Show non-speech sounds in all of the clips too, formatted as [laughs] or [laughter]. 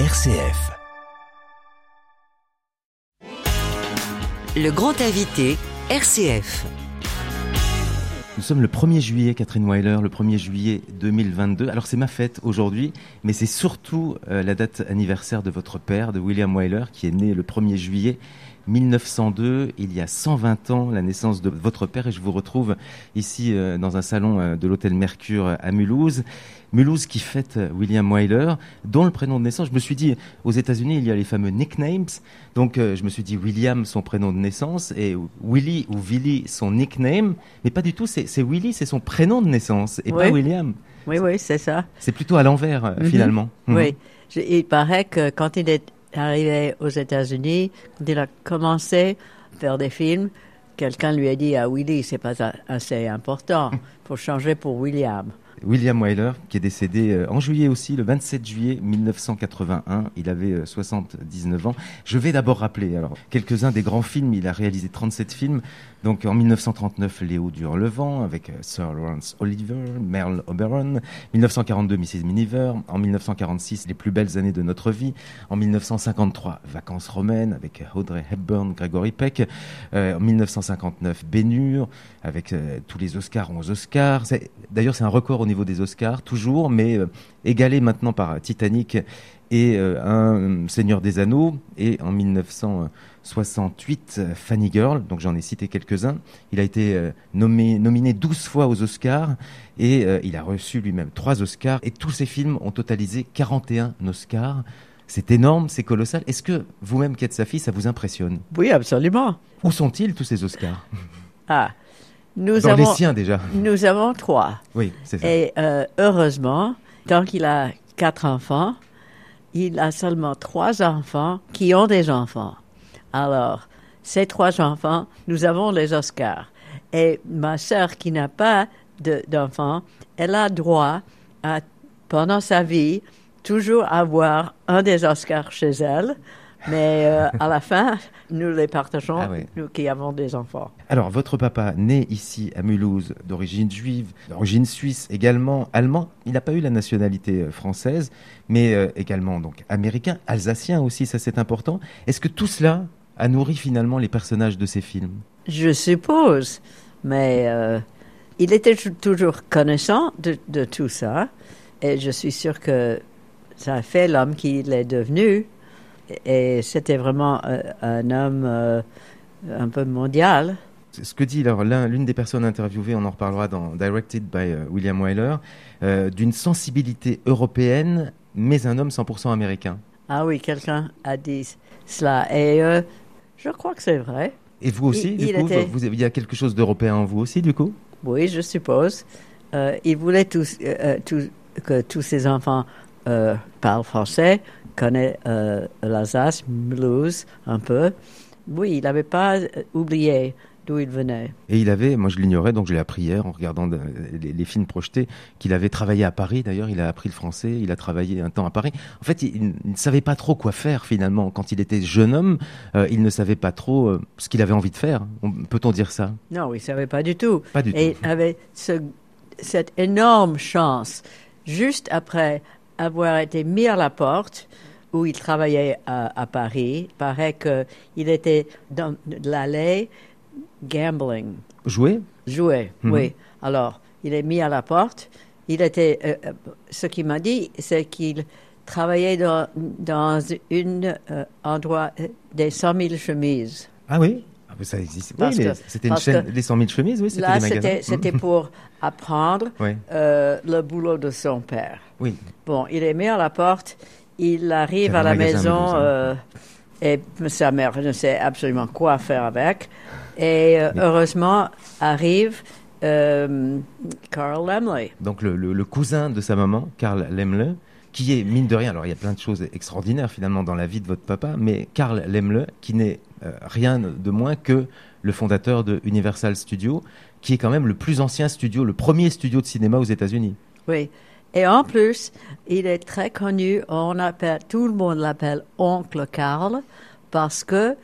RCF. Le grand invité, RCF. Nous sommes le 1er juillet, Catherine Weiler, le 1er juillet 2022. Alors c'est ma fête aujourd'hui, mais c'est surtout euh, la date anniversaire de votre père, de William Wyler, qui est né le 1er juillet 1902, il y a 120 ans, la naissance de votre père, et je vous retrouve ici euh, dans un salon euh, de l'hôtel Mercure à Mulhouse. Mulhouse qui fête euh, William Wyler, dont le prénom de naissance, je me suis dit, aux États-Unis, il y a les fameux nicknames. Donc, je me suis dit, William, son prénom de naissance, et Willy ou Willy, son nickname. Mais pas du tout, c'est Willy, c'est son prénom de naissance, et pas William. Oui, oui, c'est ça. C'est plutôt à l'envers, mhm. finalement. Oui. Mhm. Il paraît que quand il est arrivé aux États-Unis, il a commencé à faire des films, quelqu'un lui a dit à Willy, c'est pas assez important, faut changer pour William. William Wyler, qui est décédé euh, en juillet aussi, le 27 juillet 1981. Il avait 79 euh, ans. Je vais d'abord rappeler quelques-uns des grands films. Il a réalisé 37 films. Donc en 1939, Léo Durlevent avec euh, Sir Lawrence Oliver, Merle Oberon. 1942, Mrs. Miniver. En 1946, Les plus belles années de notre vie. En 1953, Vacances romaines avec Audrey Hepburn, Gregory Peck. en 1959, Bénure avec tous les Oscars 11 Oscars. D'ailleurs, c'est un record au niveau des Oscars, toujours, mais euh, égalé maintenant par Titanic et euh, un Seigneur des Anneaux. Et en 1968, Fanny Girl, donc j'en ai cité quelques-uns. Il a été euh, nommé, nominé 12 fois aux Oscars et il a reçu lui-même 3 Oscars. Et tous ces films ont totalisé 41 Oscars. C'est énorme, c'est colossal. Est-ce que vous-même qui êtes sa fille, ça vous impressionne? Oui, absolument. Où sont-ils tous ces Oscars? Ah, nous Dans avons, les siens déjà. Nous avons trois. Oui, c'est ça. Et euh, heureusement, tant qu'il a quatre enfants, il a seulement trois enfants qui ont des enfants. Alors, ces trois enfants, nous avons les Oscars. Et ma sœur qui n'a pas d'enfants, elle a droit à, pendant sa vie, toujours avoir un des Oscars chez elle. Mais euh, à la fin, nous les partageons, ah nous qui avons des enfants. Alors, votre papa, né ici à Mulhouse, d'origine juive, d'origine suisse également, allemand, il n'a pas eu la nationalité euh, française, mais euh, également donc américain, alsacien aussi, ça c'est important. Est-ce que tout cela a nourri finalement les personnages de ces films? Je suppose, mais il était toujours connaissant de, de tout ça, et je suis sûre que ça a fait l'homme qu'il est devenu et c'était vraiment euh, un homme euh, un peu mondial. Ce que dit l'une des personnes interviewées, on en reparlera dans Directed by euh, William Wyler, d'une sensibilité européenne, mais un homme 100% américain. Ah oui, quelqu'un a dit cela. Et je crois que c'est vrai. Et vous aussi, du coup, vous, il y a quelque chose d'européen en vous aussi, du coup? Oui, je suppose. il voulait que tous ses enfants parlent français, connaît euh, l'Alsace, Mulhouse un peu. Oui, il n'avait pas euh, oublié d'où il venait. Et il avait, moi je l'ignorais, donc je l'ai appris hier en regardant les, films projetés, qu'il avait travaillé à Paris. D'ailleurs, il a appris le français, il a travaillé un temps à Paris. En fait, il, ne savait pas trop quoi faire finalement. Quand il était jeune homme, euh, il ne savait pas trop ce qu'il avait envie de faire. Peut-on dire ça? Non, il ne savait pas du tout. Pas du Et il avait cette énorme chance, juste après avoir été mis à la porte, où il travaillait à, Paris. Il paraît qu'il était dans l'allée gambling. Jouer? Jouer, mhm. oui. Alors, il est mis à la porte. Il était, euh, euh, ce qu'il m'a dit, c'est qu'il travaillait dans, dans un euh, endroit des 100 000 chemises. Ah oui? Ça existe. Oui, c'était une chaîne, les 100 000 chemises, oui, c'était Là, c'était mhm. pour apprendre le boulot de son père. Oui. Bon, il est mis à la porte il arrive à la maison euh, et sa mère ne sait absolument quoi faire avec. Et euh, heureusement arrive euh, Carl Lemley. Donc le, cousin de sa maman, Carl Lemle, qui est mine de rien, alors il y a plein de choses extraordinaires finalement dans la vie de votre papa, mais Carl Lemle, qui n'est rien de moins que le fondateur de Universal Studios, qui est quand même le plus ancien studio, le premier studio de cinéma aux États-Unis. Oui. Et en plus, il est très connu, on appelle, tout le monde l'appelle Oncle Carl, parce que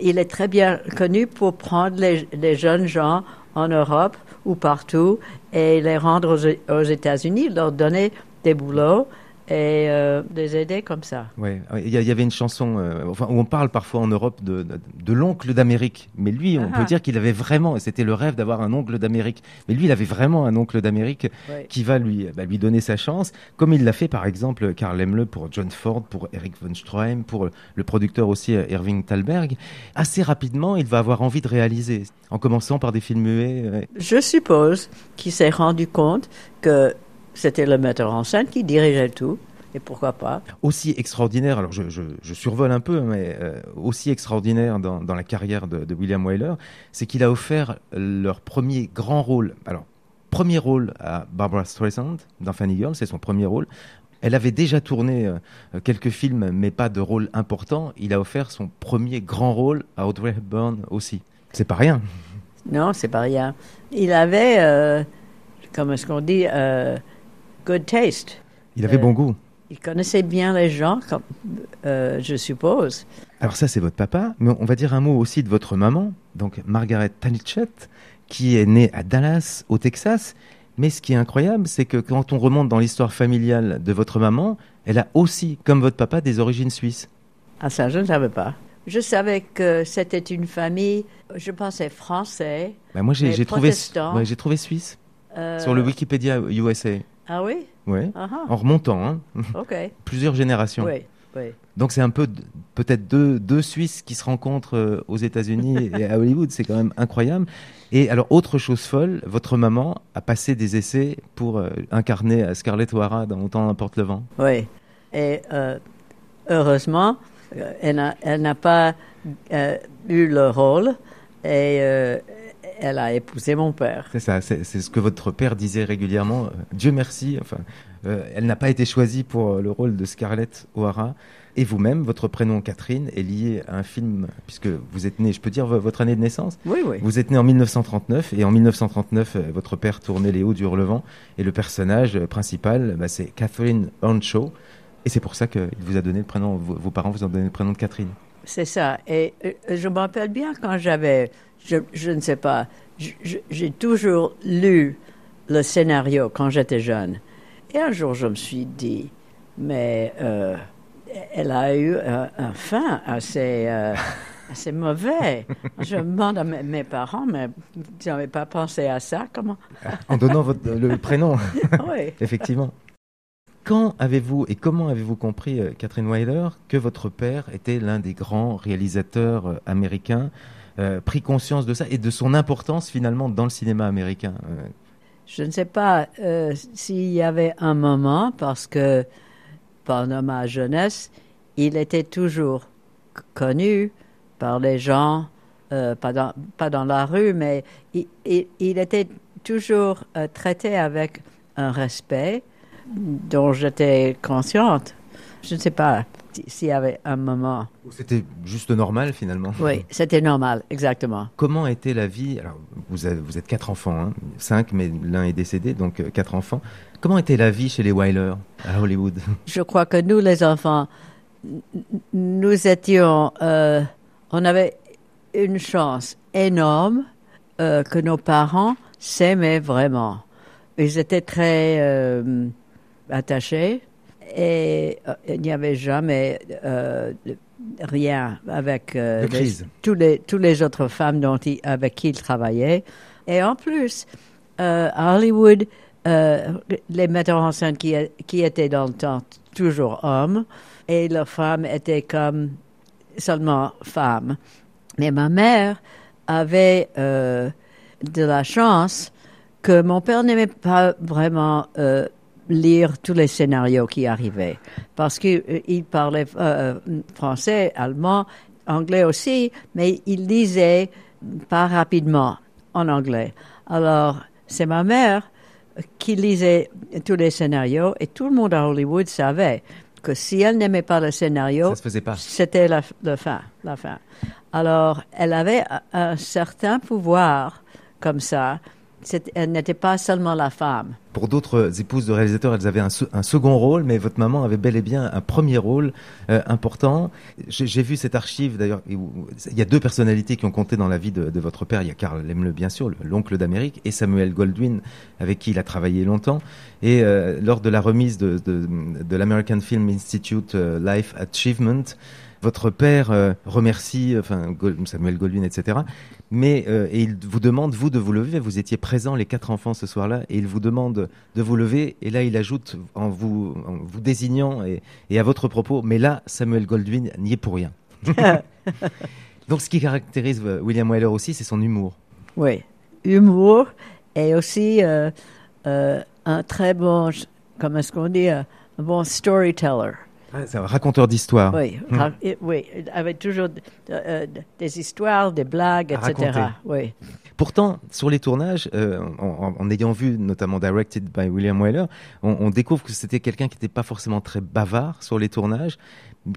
il est très bien connu pour prendre les, jeunes gens en Europe ou partout et les rendre aux, États-Unis, leur donner des boulots et euh, les aider comme ça. Ouais, il y, avait une chanson euh, enfin, où on parle parfois en Europe de, de, de l'oncle d'Amérique. Mais lui, on Ah. peut dire qu'il avait vraiment, et c'était le rêve d'avoir un oncle d'Amérique. Mais lui, il avait vraiment un oncle d'Amérique Ouais. qui va lui, bah, lui donner sa chance, comme il l'a fait par exemple Karl Lemle pour John Ford, pour Eric von Stroheim, pour le producteur aussi euh, Irving Thalberg. Assez rapidement, il va avoir envie de réaliser, en commençant par des films muets. Je suppose qu'il s'est rendu compte que c'était le metteur en scène qui dirigeait tout, et pourquoi pas. aussi extraordinaire, alors je, je, je survole un peu, mais euh, aussi extraordinaire dans, dans la carrière de, de William Wyler, c'est qu'il a offert leur premier grand rôle. Alors, premier rôle à Barbara Streisand dans Funny Girl, c'est son premier rôle. Elle avait déjà tourné euh, quelques films, mais pas de rôle important. Il a offert son premier grand rôle à Audrey Hepburn aussi. C'est pas rien. Non, c'est pas rien. Il avait, euh, comment est-ce qu'on dit, euh, good taste. Il avait Euh, bon goût. Il connaissait bien les gens, comme, euh, je suppose. Alors ça, c'est votre papa, mais on va dire un mot aussi de votre maman, donc Margaret Tanichet, qui est née à Dallas, au Texas. Mais ce qui est incroyable, c'est que quand on remonte dans l'histoire familiale de votre maman, elle a aussi, comme votre papa, des origines suisses. Ah, ça, je ne savais pas. Je savais que c'était une famille, je pensais français. Bah, moi, trouvé, ouais, j'ai trouvé suisse euh, sur le Wikipédia USA. Ah oui Ouais. Ah, ah, En remontant, hein, ok. [laughs] plusieurs générations. Oui, oui. Donc c'est un peu peut-être deux, deux Suisses qui se rencontrent euh, aux États-Unis [laughs] et à Hollywood, c'est quand même incroyable. Et alors autre chose folle, votre maman a passé des essais pour euh, incarner euh, Scarlett O'Hara dans Autant n'importe le vent. Oui. Et euh, heureusement, elle n'a, elle n'a pas eu le rôle et elle a épousé mon père. C'est ça, c'est ce que votre père disait régulièrement. euh, Dieu merci, enfin, euh, elle n'a pas été choisie pour euh, le rôle de Scarlett O'Hara. Et vous-même, votre prénom Catherine est lié à un film, puisque vous êtes né, je peux dire vo- votre année de naissance? Oui, oui. Vous êtes né en 1939 et en 1939, euh, votre père tournait Les Hauts du Hurlevent et le personnage principal, bah, c'est Catherine Earnshaw. Et c'est pour ça qu'il vous a donné le prénom, vos, vos parents vous ont donné le prénom de Catherine. C'est ça. Et euh, je me rappelle bien quand j'avais, je, je ne sais pas, j'ai toujours lu le scénario quand j'étais jeune. Et un jour, je me suis dit, mais euh, elle a eu un, un fin assez, euh, assez mauvais. Je me demande à mes, mes parents, mais ils n'avaient pas pensé à ça. Comment? En donnant votre, le prénom, Oui. effectivement. Quand avez-vous et comment avez-vous compris, euh, Catherine Weiler, que votre père était l'un des grands réalisateurs euh, américains, euh, pris conscience de ça et de son importance finalement dans le cinéma américain Je ne sais pas s'il y avait un moment, parce que pendant ma jeunesse, il était toujours connu par les gens, pas, dans, pas dans la rue, mais il, il- était toujours traité avec un respect dont j'étais consciente. Je ne sais pas si- s'il y avait un moment. C'était juste normal finalement. Oui, c'était normal, exactement. Comment était la vie Alors, vous, avez- vous êtes quatre enfants, hein, cinq, mais l'un est décédé, donc euh, quatre enfants. Comment était la vie chez les Wyler à Hollywood? [laughs] Je crois que nous, les enfants, nous étions, euh, on avait une chance énorme euh, que nos parents s'aimaient vraiment. Ils étaient très attachés et euh, il n'y avait jamais euh, rien avec euh, les- tous les, tous les autres femmes dont il- avec qui ils travaillaient. Et en plus, euh, à Hollywood, les metteurs en scène qui, qui étaient dans le temps toujours hommes et leurs femmes étaient comme seulement femmes. Mais ma mère avait de la chance que mon père n'aimait pas vraiment lire tous les scénarios qui arrivaient parce qu'il il parlait euh, français, allemand, anglais aussi, mais il lisait pas rapidement en anglais. Alors, c'est ma mère qui lisait tous les scénarios et tout le monde à Hollywood savait que si elle n'aimait pas le scénario, Ça se faisait pas. c'était la, la fin, la fin. Alors, elle avait un- certain pouvoir comme ça elle n'était pas seulement la femme. Pour d'autres épouses de réalisateurs, elles avaient un, se- un second rôle, mais votre maman avait bel et bien un premier rôle euh, important. J'ai vu cette archive d'ailleurs. Il y a deux personnalités qui ont compté dans la vie de, votre père. Il y a Karl Lemle, bien sûr, le- l'oncle d'Amérique, et Samuel Goldwyn, avec qui il a travaillé longtemps. Et euh, lors de la remise de, de, l'American Film Institute euh, Life Achievement, votre père remercie enfin, Samuel Goldwyn, etc. Mais euh, et il vous demande vous de vous lever. Vous étiez présents les quatre enfants ce soir-là, et il vous demande de vous lever. Et là, il ajoute en vous désignant et, à votre propos. Mais là, Samuel Goldwyn n'y est pour rien. [laughs] Donc, ce qui caractérise euh, William Wyler aussi, c'est son humour. Oui, humour et aussi euh, un très bon, comment est-ce qu'on dit, un bon storyteller. C'est un raconteur d'histoire. Oui, ra- oui, avec toujours de- euh, des histoires, des blagues, À etc. raconter. Oui. Pourtant, sur les tournages, euh, en, ayant vu notamment Directed by William Wyler, on, on découvre que c'était quelqu'un qui n'était pas forcément très bavard sur les tournages,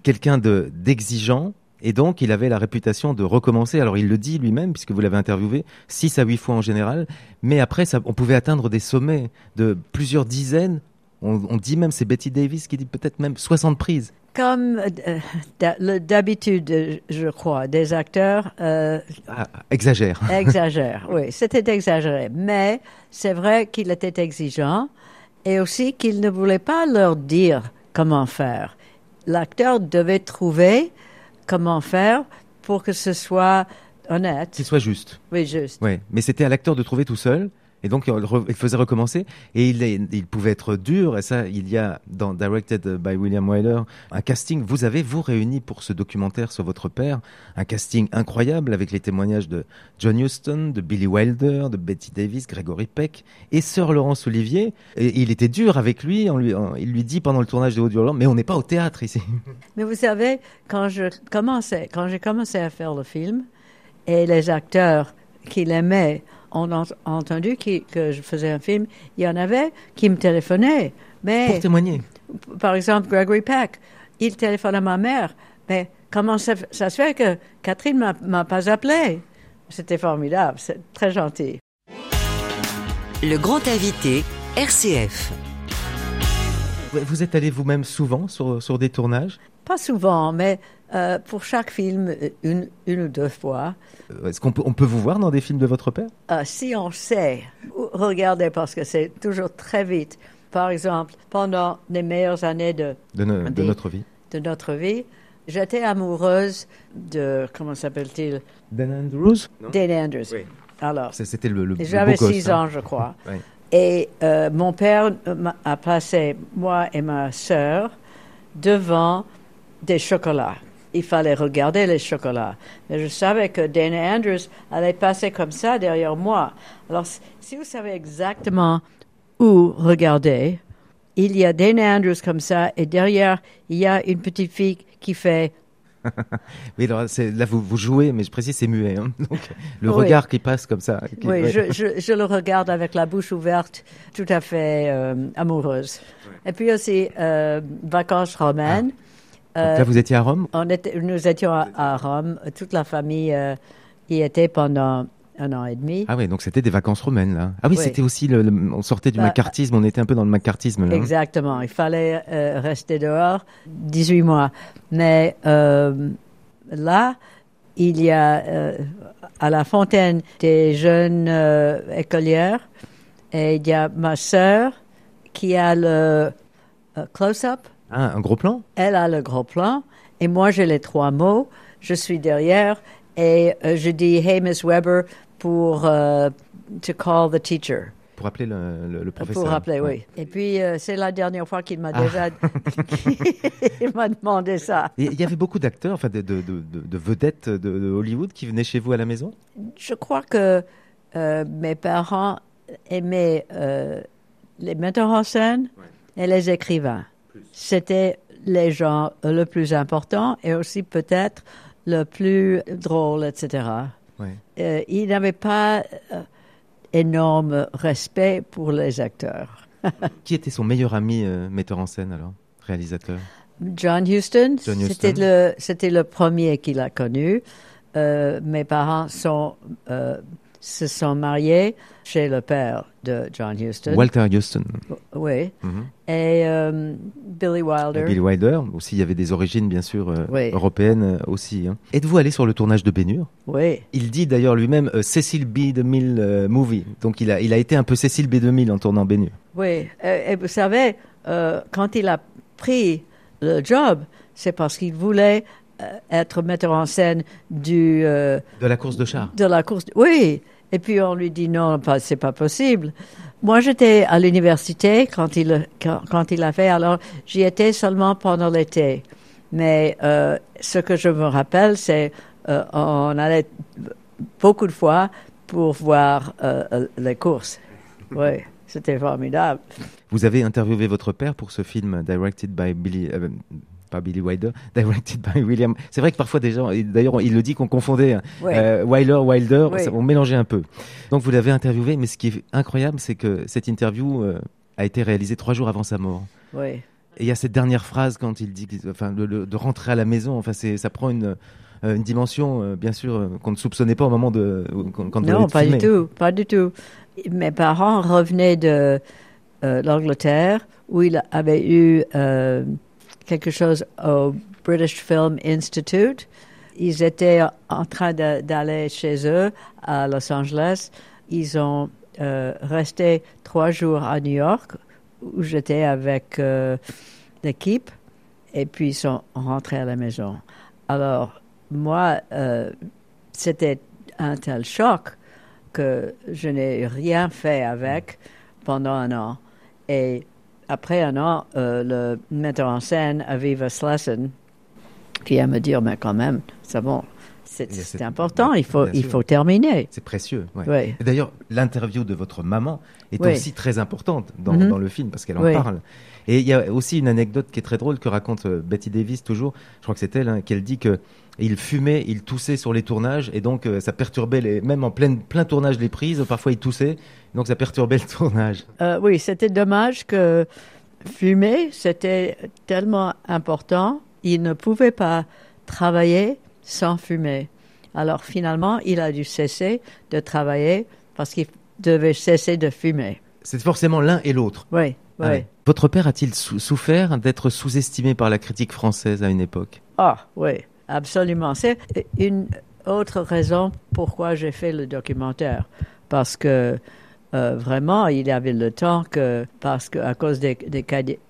quelqu'un de d'exigeant. Et donc, il avait la réputation de recommencer. Alors, il le dit lui-même, puisque vous l'avez interviewé, six à huit fois en général. Mais après, ça, on pouvait atteindre des sommets de plusieurs dizaines. On, on dit même, c'est Betty Davis qui dit peut-être même 60 prises. Comme euh, d'habitude, euh, je crois, des acteurs euh, Ah, exagère. [laughs] exagèrent. oui, c'était exagéré. Mais c'est vrai qu'il était exigeant et aussi qu'il ne voulait pas leur dire comment faire. L'acteur devait trouver comment faire pour que ce soit honnête. Qu'il soit juste. Oui, juste. Ouais, mais c'était à l'acteur de trouver tout seul. Et donc, il faisait recommencer. Et il, pouvait être dur. Et ça, il y a dans Directed by William Wyler un casting. Vous avez, vous, réuni pour ce documentaire sur votre père, un casting incroyable avec les témoignages de John Huston, de Billy Wilder, de Betty Davis, Gregory Peck et Sir Laurence Olivier. Et il était dur avec lui. Il lui dit pendant le tournage de Haut Hurlant, mais on n'est pas au théâtre ici. [laughs] Mais vous savez, quand je commençais, quand j'ai commencé à faire le film, et les acteurs qui l'aimaient ont en- entendu qui- que je faisais un film, il y en avait qui me téléphonaient. Mais Pour témoigner. par exemple, Gregory Peck, il téléphone à ma mère. Mais comment ça, ça se fait que Catherine m'a m'a pas appelé? C'était formidable, c'est très gentil. Le grand invité, RCF. Vous êtes allé vous-même souvent sur, sur des tournages? Pas souvent, mais euh, pour chaque film, une, une ou deux fois. Euh, Est-ce qu'on peut, on peut vous voir dans des films de votre père? Euh, si on sait, regardez parce que c'est toujours très vite. Par exemple, pendant les meilleures années de, de, no- de Des- notre vie de notre vie, j'étais amoureuse de, comment s'appelle-t-il? Dan Andrews? Dan Andrews. Oui. Alors, C'était le, le, j'avais beau gosse, six hein. ans, je crois. [laughs] Et euh, mon père a placé moi et ma sœur devant des chocolats. Il fallait regarder les chocolats. Mais je savais que Dana Andrews allait passer comme ça derrière moi. Alors, si- vous savez exactement où regarder, il y a Dana Andrews comme ça, et derrière, il y a une petite fille qui fait [laughs] Oui, alors, là, vous, vous jouez, mais je précise, c'est muet. hein. Donc, le Oui. regard qui passe comme ça. qui- Oui, ouais. je, je, je le regarde avec la bouche ouverte, tout à fait euh, amoureuse. Et puis aussi, euh, vacances romaines. Donc Euh, là, vous étiez à Rome on était, nous étions à, à Rome. Toute la famille euh, y était pendant un an et demi. Ah oui, donc c'était des vacances romaines, là. Ah oui, Oui. c'était aussi, le, le- on sortait du Bah, macartisme, on était un peu dans le macartisme, là. hein. Exactement. Il fallait euh, rester dehors 18 mois. Mais euh, là, il y a euh, à la fontaine des jeunes écolières et il y a ma sœur qui a le close-up. Ah, un gros plan? Elle a le gros plan et moi j'ai les trois mots. Je suis derrière et euh, je dis Hey Miss Weber pour euh, to call the teacher. pour appeler le, le- le professeur. Pour rappeler, Ouais. oui. Et puis, euh, c'est la dernière fois qu'il m'a Ah. déjà [laughs] [laughs] il m'a demandé ça. Il y avait beaucoup d'acteurs, enfin de, de, de- de- de vedettes de, Hollywood qui venaient chez vous à la maison? Je crois que mes parents aimaient les metteurs en scène et les écrivains. C'était les gens le plus important et aussi peut-être le plus drôle, etc. Euh, ils n'avaient pas euh, énorme respect pour les acteurs. [laughs] Qui était son meilleur ami euh, metteur en scène alors Réalisateur? John Huston, John c'était Huston. le c'était le premier qu'il a connu. Euh, mes parents sont euh, se sont mariés chez le père de John Huston. Walter Houston. Oui. Mhm. Et euh, Billy Wilder. Et Bill Wilder, aussi, il y avait des origines, bien sûr, euh, Oui. européennes euh, aussi. hein. Êtes-vous allé sur le tournage de Bénure Oui. Il dit d'ailleurs lui-même Cécile B. 2000 euh, movie. Donc il a, il a été un peu Cécile B. 2000 en tournant Bénure. Oui, et, vous savez, quand il a pris le job, c'est parce qu'il voulait être metteur en scène du, De la course de char. de la course. Oui, et puis on lui dit non, pas, c'est pas possible. Moi, j'étais à l'université quand il, quand, quand il a fait, alors j'y étais seulement pendant l'été. Mais euh, ce que je me rappelle, c'est euh, on allait beaucoup de fois pour voir euh, euh, les courses. [laughs] Oui, c'était formidable. Vous avez interviewé votre père pour ce film directed by Billy. Billy Wilder, [laughs] directed by William. C'est vrai que parfois des gens, d'ailleurs il le dit qu'on confondait hein, euh, Wilder, Wilder, ça- on mélangeait un peu. Donc vous l'avez interviewé, mais ce qui est incroyable, c'est que cette interview euh, a été réalisée trois jours avant sa mort. Et il y a cette dernière phrase quand il dit, enfin, le- le- de rentrer à la maison. Enfin, ça prend une, euh, une dimension, bien sûr, qu'on ne soupçonnait pas au moment de quand, Non, pas du tout, pas du tout. Mes parents revenaient de euh, l'Angleterre où il avait eu euh, quelque chose au British Film Institute. Ils étaient en train d'aller chez eux à Los Angeles. Ils ont euh, resté trois jours à New York où j'étais avec euh, l'équipe et puis ils sont rentrés à la maison. Alors, moi, euh, c'était un tel choc que je n'ai rien fait avec pendant un an. Et après un an, euh, le metteur en scène, Aviva Slessen, vient me dire, mais quand même, c'est bon, c'est important, il faut, il faut terminer. C'est précieux. ouais. D'ailleurs, l'interview de votre maman est aussi très importante dans, Mhm. dans le film parce qu'elle en parle. Et il y a aussi une anecdote qui est très drôle que raconte euh, Betty Davis toujours. Je crois que c'est elle hein, qu'elle dit que il fumait, il toussait sur les tournages et donc euh, ça perturbait les, même en plein, plein tournage les prises. Parfois il toussait, donc ça perturbait le [laughs] tournage. Euh, oui, c'était dommage que fumer, c'était tellement important, il ne pouvait pas travailler sans fumer. Alors finalement, il a dû cesser de travailler parce qu'il devait cesser de fumer. C'est forcément l'un et l'autre. Oui, oui. Ah. Votre père a-t-il sou- souffert d'être sous-estimé par la critique française à une époque? Ah, oui, absolument. C'est une autre raison pourquoi j'ai fait le documentaire. Parce que euh, vraiment, il avait le temps que, parce que à cause des,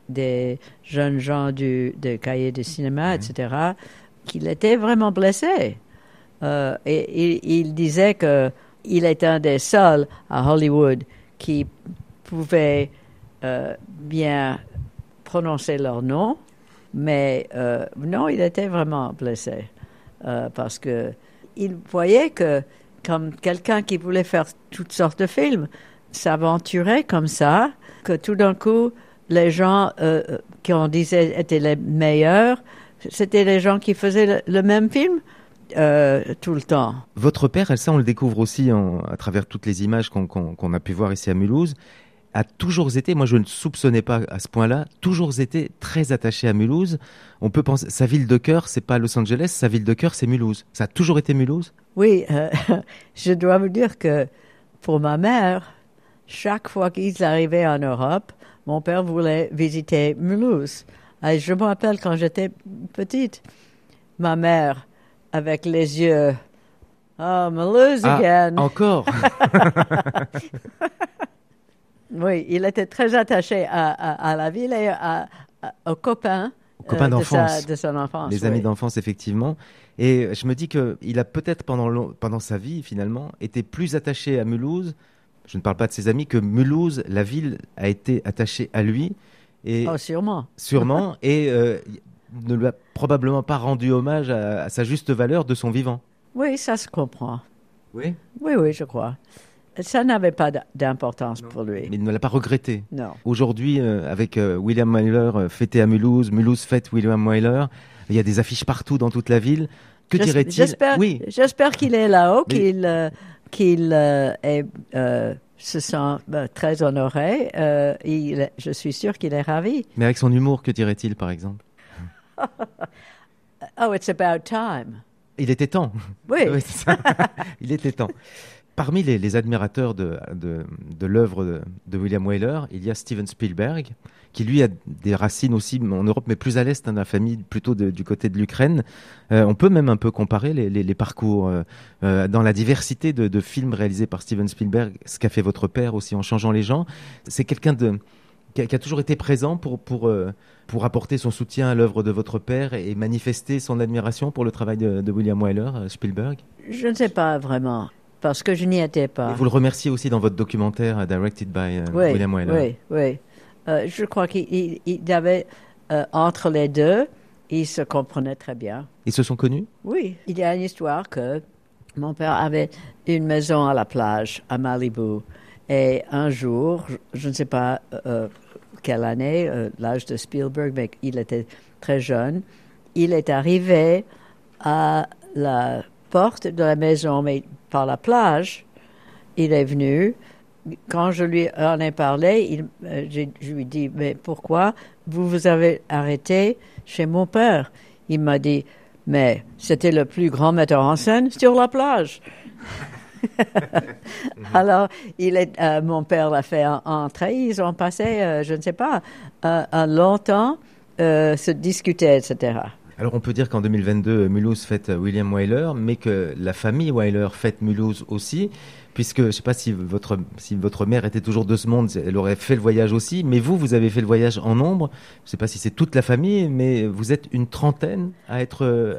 des, jeunes gens du, des cahiers de cinéma, etc., qu'il était vraiment blessé. Euh, et il, il disait que il est un des seuls à Hollywood qui pouvait euh, bien prononcer leur nom, mais euh, non, il était vraiment blessé euh, parce que il voyait que comme quelqu'un qui voulait faire toutes sortes de films s'aventurait comme ça, que tout d'un coup les gens euh, qui on disait étaient les meilleurs, c'était les gens qui faisaient le, même film euh, tout le temps. Votre père, ça on le découvre aussi à travers toutes les images qu'on a pu voir ici à Mulhouse, a toujours été, moi je ne soupçonnais pas à ce point-là, toujours été très attaché à Mulhouse. On peut penser, sa ville de cœur, c'est pas Los Angeles, sa ville de cœur, c'est Mulhouse. Ça a toujours été Mulhouse? Oui, euh, [laughs] je dois vous dire que pour ma mère, chaque fois qu'ils arrivaient en Europe, mon père voulait visiter Mulhouse. Et je me rappelle quand j'étais petite, ma mère, avec les yeux, oh, Mulhouse Ah, again. Encore? [laughs] [laughs] Oui, il était très attaché à, à- à la ville et à- aux copains, Aux copains euh, d'enfance. de son enfance. Les amis d'enfance, effectivement. Et je me dis qu'il a peut-être pendant, pendant sa vie, finalement, été plus attaché à Mulhouse, je ne parle pas de ses amis, que Mulhouse, la ville, a été attachée à lui. Et Oh, sûrement. sûrement, [laughs] et euh, ne lui a probablement pas rendu hommage à, à sa juste valeur de son vivant. Oui, ça se comprend. Oui? Oui, oui, je crois. Ça n'avait pas d'importance pour lui. Mais il ne l'a pas regretté. Non. Aujourd'hui, euh, avec euh, William Wyler euh, fêté à Mulhouse, Mulhouse fête William Wyler, il y a des affiches partout dans toute la ville. Que dirait-il? J'espère, Oui, j'espère qu'il est là-haut, Mais- qu'il, euh, qu'il euh, est, euh, se sent très honoré. Euh, il je suis sûre qu'il est ravi. mais avec son humour, que dirait-il, par exemple? [laughs] Oh, it's about time. Il était temps. Oui. [laughs] Oui, ça. il était temps. Parmi les, admirateurs de, de, de l'œuvre de, de William Wyler, il y a Steven Spielberg, qui lui a des racines aussi en Europe, mais plus à l'est, hein, la famille plutôt de- du côté de l'Ukraine. Euh, on peut même un peu comparer les, parcours euh, euh, dans la diversité de, de films réalisés par Steven Spielberg, ce qu'a fait votre père aussi en changeant les gens. C'est quelqu'un de qui a, toujours été présent pour apporter son soutien à l'œuvre de votre père et manifester son admiration pour le travail de, de William Wyler, Spielberg? Je ne sais pas vraiment, parce que je n'y étais pas. Et vous le remerciez aussi dans votre documentaire euh, Directed by euh, oui, William Wyler. oui, oui. Euh, je crois qu'il il- il avait, euh, entre les deux, ils se comprenaient très bien. Ils se sont connus? Oui, il y a une histoire que mon père avait une maison à la plage à Malibu. Et un jour, je- ne sais pas quelle année, l'âge de Spielberg, mais il était très jeune, il est arrivé à la porte de la maison, mais par la plage. Il est venu. Quand je lui en ai parlé, il, euh, je lui ai dit, mais pourquoi vous vous avez arrêté chez mon père? Il m'a dit, mais c'était le plus grand metteur en scène sur la plage. [laughs] Alors, il est, euh, mon père l'a fait en- entrer. Ils ont passé, euh, je ne sais pas, un, un long temps euh, se discuter, etc. Alors on peut dire qu'en 2022, Mulhouse fête euh, William Wyler, mais que la famille Wyler fête Mulhouse aussi, puisque je ne sais pas si votre, si votre mère était toujours de ce monde, elle aurait fait le voyage aussi, mais vous, vous avez fait le voyage en nombre. Je ne sais pas si c'est toute la famille, mais vous êtes une trentaine à être... euh,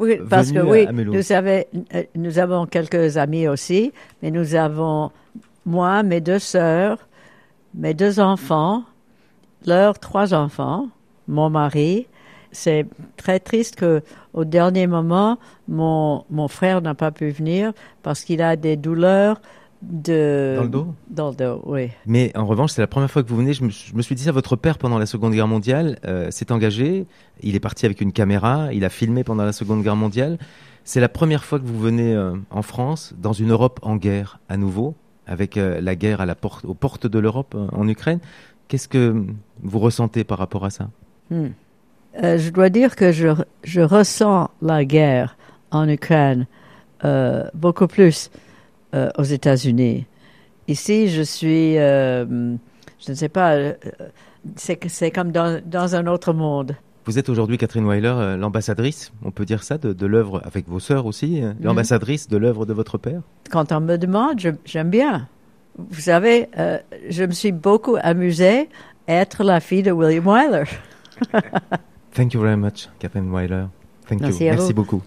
Oui, parce que à- oui, à nous, euh, nous avons quelques amis aussi, mais nous avons moi, mes deux sœurs, mes deux enfants, leurs trois enfants, mon mari. C'est très triste que au dernier moment, mon, mon frère n'a pas pu venir parce qu'il a des douleurs de Dans le dos? Dans le dos, oui. Mais en revanche, c'est la première fois que vous venez. Je me, je me suis dit ça, votre père, pendant la Seconde Guerre mondiale, euh, s'est engagé. Il est parti avec une caméra. Il a filmé pendant la Seconde Guerre mondiale. C'est la première fois que vous venez euh, en France, dans une Europe en guerre à nouveau, avec euh, la guerre à la porte, aux portes de l'Europe en Ukraine. Qu'est-ce que vous ressentez par rapport à ça? Hmm. Euh, je dois dire que je, je ressens la guerre en Ukraine euh, beaucoup plus euh, aux États-Unis. Ici, je suis, je ne sais pas, c'est comme dans, dans un autre monde. Vous êtes aujourd'hui, Catherine Weiler, l'ambassadrice, on peut dire ça, de, de l'œuvre, avec vos sœurs aussi, euh, l'ambassadrice de l'œuvre de votre père? Quand on me demande, j'aime bien. Vous savez, je me suis beaucoup amusée à être la fille de William Wyler. [laughs] Thank you very much, Catherine Weiler. Thank Merci you. Merci beaucoup.